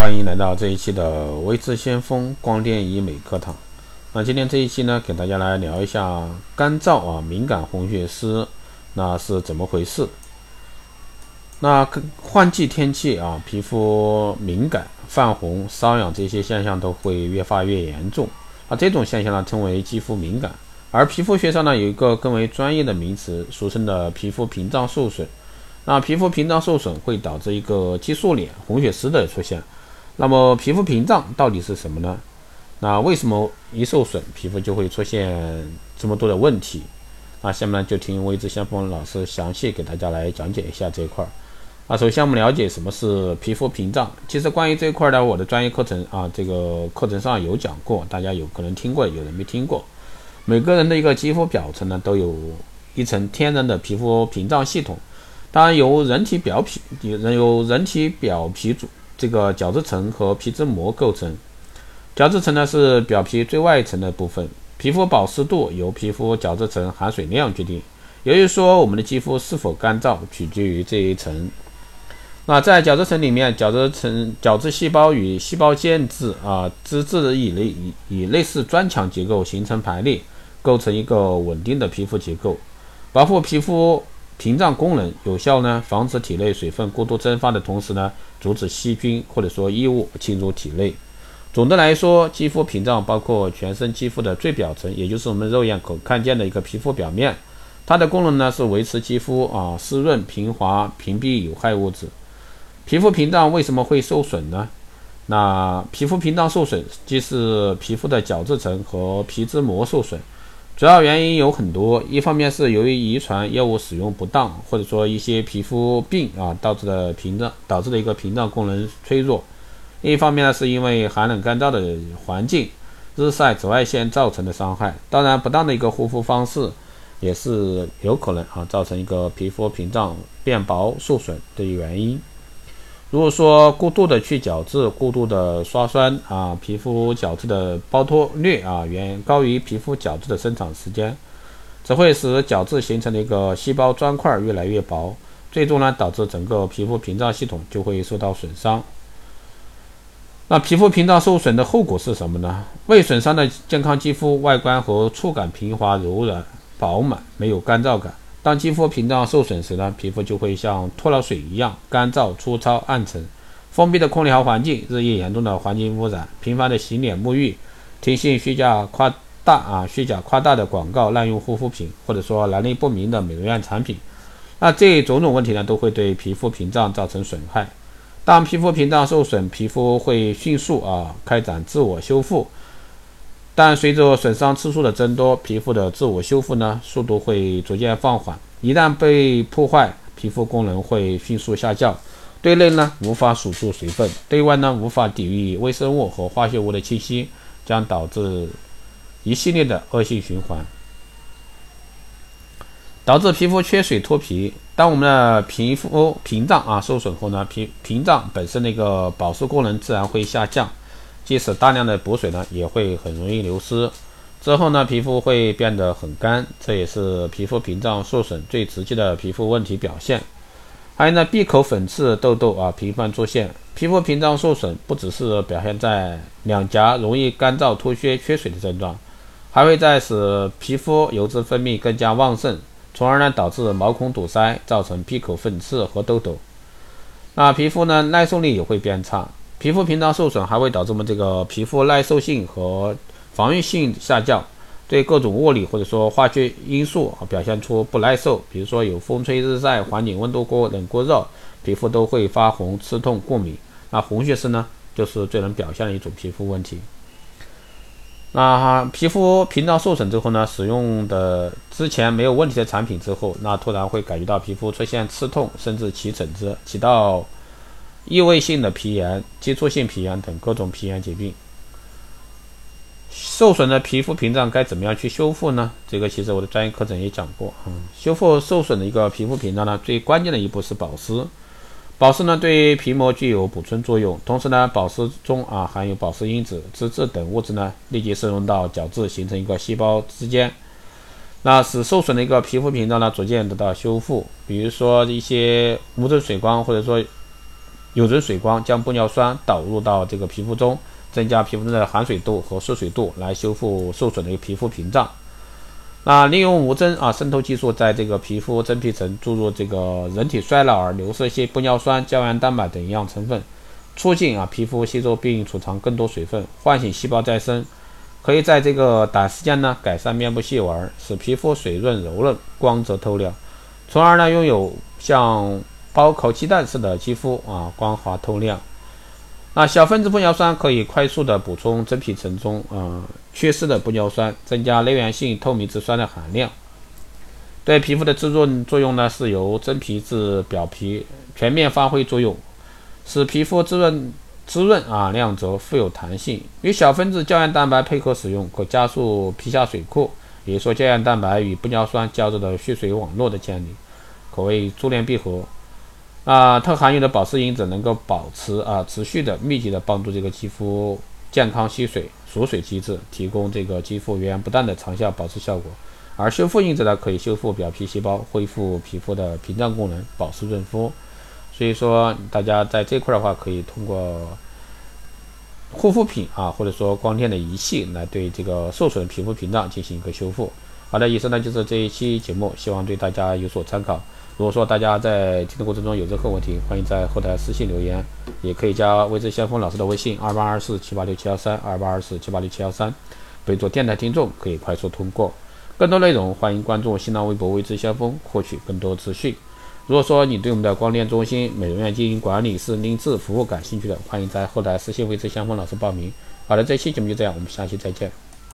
欢迎来到这一期的微智先锋光电医美课堂。那今天这一期呢，给大家来聊一下干燥啊敏感红血丝那是怎么回事？那换季天气啊，皮肤敏感、泛红、瘙痒这些现象都会越发越严重。那这种现象呢，称为肌肤敏感。而皮肤学上呢，有一个更为专业的名词，俗称的皮肤屏障受损。那皮肤屏障受损会导致一个激素脸、红血丝的出现。那么皮肤屏障到底是什么呢？那为什么一受损，皮肤就会出现这么多的问题？那下面呢就听微知先锋老师详细给大家来讲解一下这一块儿。啊，首先我们了解什么是皮肤屏障。其实关于这一块呢，我的专业课程啊，这个课程上有讲过，大家有可能听过，有人没听过。每个人的一个肌肤表层呢，都有一层天然的皮肤屏障系统，当然由人体表皮有由人体表皮组这个角质层和皮脂膜构成。角质层呢是表皮最外层的部分，皮肤保湿度由皮肤角质层含水量决定。也就是说，我们的肌肤是否干燥取决于这一层。那在角质层里面，角质层角质细胞与细胞间质啊，脂质以类以以类似砖墙结构形成排列，构成一个稳定的皮肤结构，保护皮肤屏障功能，有效呢防止体内水分过度蒸发的同时呢，阻止细菌或者说异物侵入体内。总的来说，肌肤屏障包括全身肌肤的最表层，也就是我们肉眼可看见的一个皮肤表面。它的功能呢是维持肌肤啊湿润平滑，屏蔽有害物质。皮肤屏障为什么会受损呢？那皮肤屏障受损，即是皮肤的角质层和皮脂膜受损。主要原因有很多，一方面是由于遗传、药物使用不当，或者说一些皮肤病啊导致的屏障导致的一个屏障功能脆弱。另一方面呢，是因为寒冷干燥的环境、日晒、紫外线造成的伤害。当然，不当的一个护肤方式。也是有可能啊造成一个皮肤屏障变薄受损的原因。如果说过度的去角质、过度的刷酸啊，皮肤角质的剥脱率啊远高于皮肤角质的生长时间，只会使角质形成的一个细胞砖块越来越薄，最终呢导致整个皮肤屏障系统就会受到损伤。那皮肤屏障受损的后果是什么呢？未损伤的健康肌肤外观和触感平滑柔软。饱满，没有干燥感。当肌肤屏障受损时呢，皮肤就会像脱了水一样干燥、粗糙、暗沉。封闭的空调环境、日益严重的环境污染、频繁的洗脸沐浴、听信虚假夸大啊、虚假夸大的广告、滥用护肤品，或者说来历不明的美容院产品，那这种种问题呢，都会对皮肤屏障造成损害。当皮肤屏障受损，皮肤会迅速啊开展自我修复。但随着损伤次数的增多，皮肤的自我修复呢速度会逐渐放缓。一旦被破坏，皮肤功能会迅速下降，对内呢无法锁住水分，对外呢无法抵御微生物和化学物的侵袭，将导致一系列的恶性循环，导致皮肤缺水脱皮。当我们的皮肤屏障啊受损后呢，屏屏障本身的一个保湿功能自然会下降。即使大量的补水呢，也会很容易流失。之后呢，皮肤会变得很干，这也是皮肤屏障受损最直接的皮肤问题表现。还有呢，闭口粉刺、痘痘啊频繁出现。皮肤屏障受损不只是表现在两颊容易干燥、脱屑、缺水的症状，还会在使皮肤油脂分泌更加旺盛，从而呢导致毛孔堵塞，造成闭口粉刺和痘痘。那皮肤呢耐受力也会变差。皮肤屏障受损还会导致我们这个皮肤耐受性和防御性下降，对各种物理或者说化学因素表现出不耐受，比如说有风吹日晒、环境温度过冷过热，皮肤都会发红、刺痛、过敏。那红血丝呢，就是最能表现的一种皮肤问题。那皮肤屏障受损之后呢，使用的之前没有问题的产品之后，那突然会感觉到皮肤出现刺痛，甚至起疹子，起到。异位性的皮炎、接触性皮炎等各种皮炎疾病，受损的皮肤屏障该怎么样去修复呢？这个其实我的专业课程也讲过。嗯，修复受损的一个皮肤屏障呢，最关键的一步是保湿。保湿呢，对皮膜具有补充作用，同时呢，保湿中啊含有保湿因子、脂质等物质呢，立即渗入到角质，形成一个细胞之间，那使受损的一个皮肤屏障呢逐渐得到修复。比如说一些无针水光，或者说有针水光将玻尿酸导入到这个皮肤中，增加皮肤中的含水度和缩水度，来修复受损的一个皮肤屏障。那利用无针啊渗透技术，在这个皮肤真皮层注入这个人体衰老而流失一些玻尿酸、胶原蛋白等营养成分，促进啊皮肤吸收并储藏更多水分，唤醒细胞再生，可以在这个短时间呢改善面部细纹，使皮肤水润柔嫩、光泽透亮，从而呢拥有像包烤鸡蛋似的肌肤啊光滑透亮。那小分子玻尿酸可以快速的补充真皮层中呃缺失的玻尿酸，增加内源性透明质酸的含量。对皮肤的滋润作用呢，是由真皮至表皮全面发挥作用，使皮肤滋润滋润啊亮泽富有弹性。与小分子胶原蛋白配合使用，可加速皮下水库，也就是说胶原蛋白与玻尿酸交织的蓄水网络的建立，可谓珠联璧合。啊，特含有的保湿因子能够保持啊持续的密集的帮助这个肌肤健康吸水锁水机制，提供这个肌肤源源不断的长效保湿效果。而修复因子呢，可以修复表皮细胞，恢复皮肤的屏障功能，保湿润肤。所以说，大家在这块的话，可以通过护肤品啊，或者说光电的仪器来对这个受损皮肤屏障进行一个修复。好的，以上呢就是这一期节目，希望对大家有所参考。如果说大家在听的过程中有任何问题，欢迎在后台私信留言，也可以加微知先锋老师的微信二八二四七八六七幺三二八二四七八六七幺三，备注电台听众可以快速通过。更多内容欢迎关注新浪微博微知先锋，获取更多资讯。如果说你对我们的光电中心、美容院经营管理师定制服务感兴趣的，欢迎在后台私信微知先锋老师报名。好的，这期节目就这样，我们下期再见。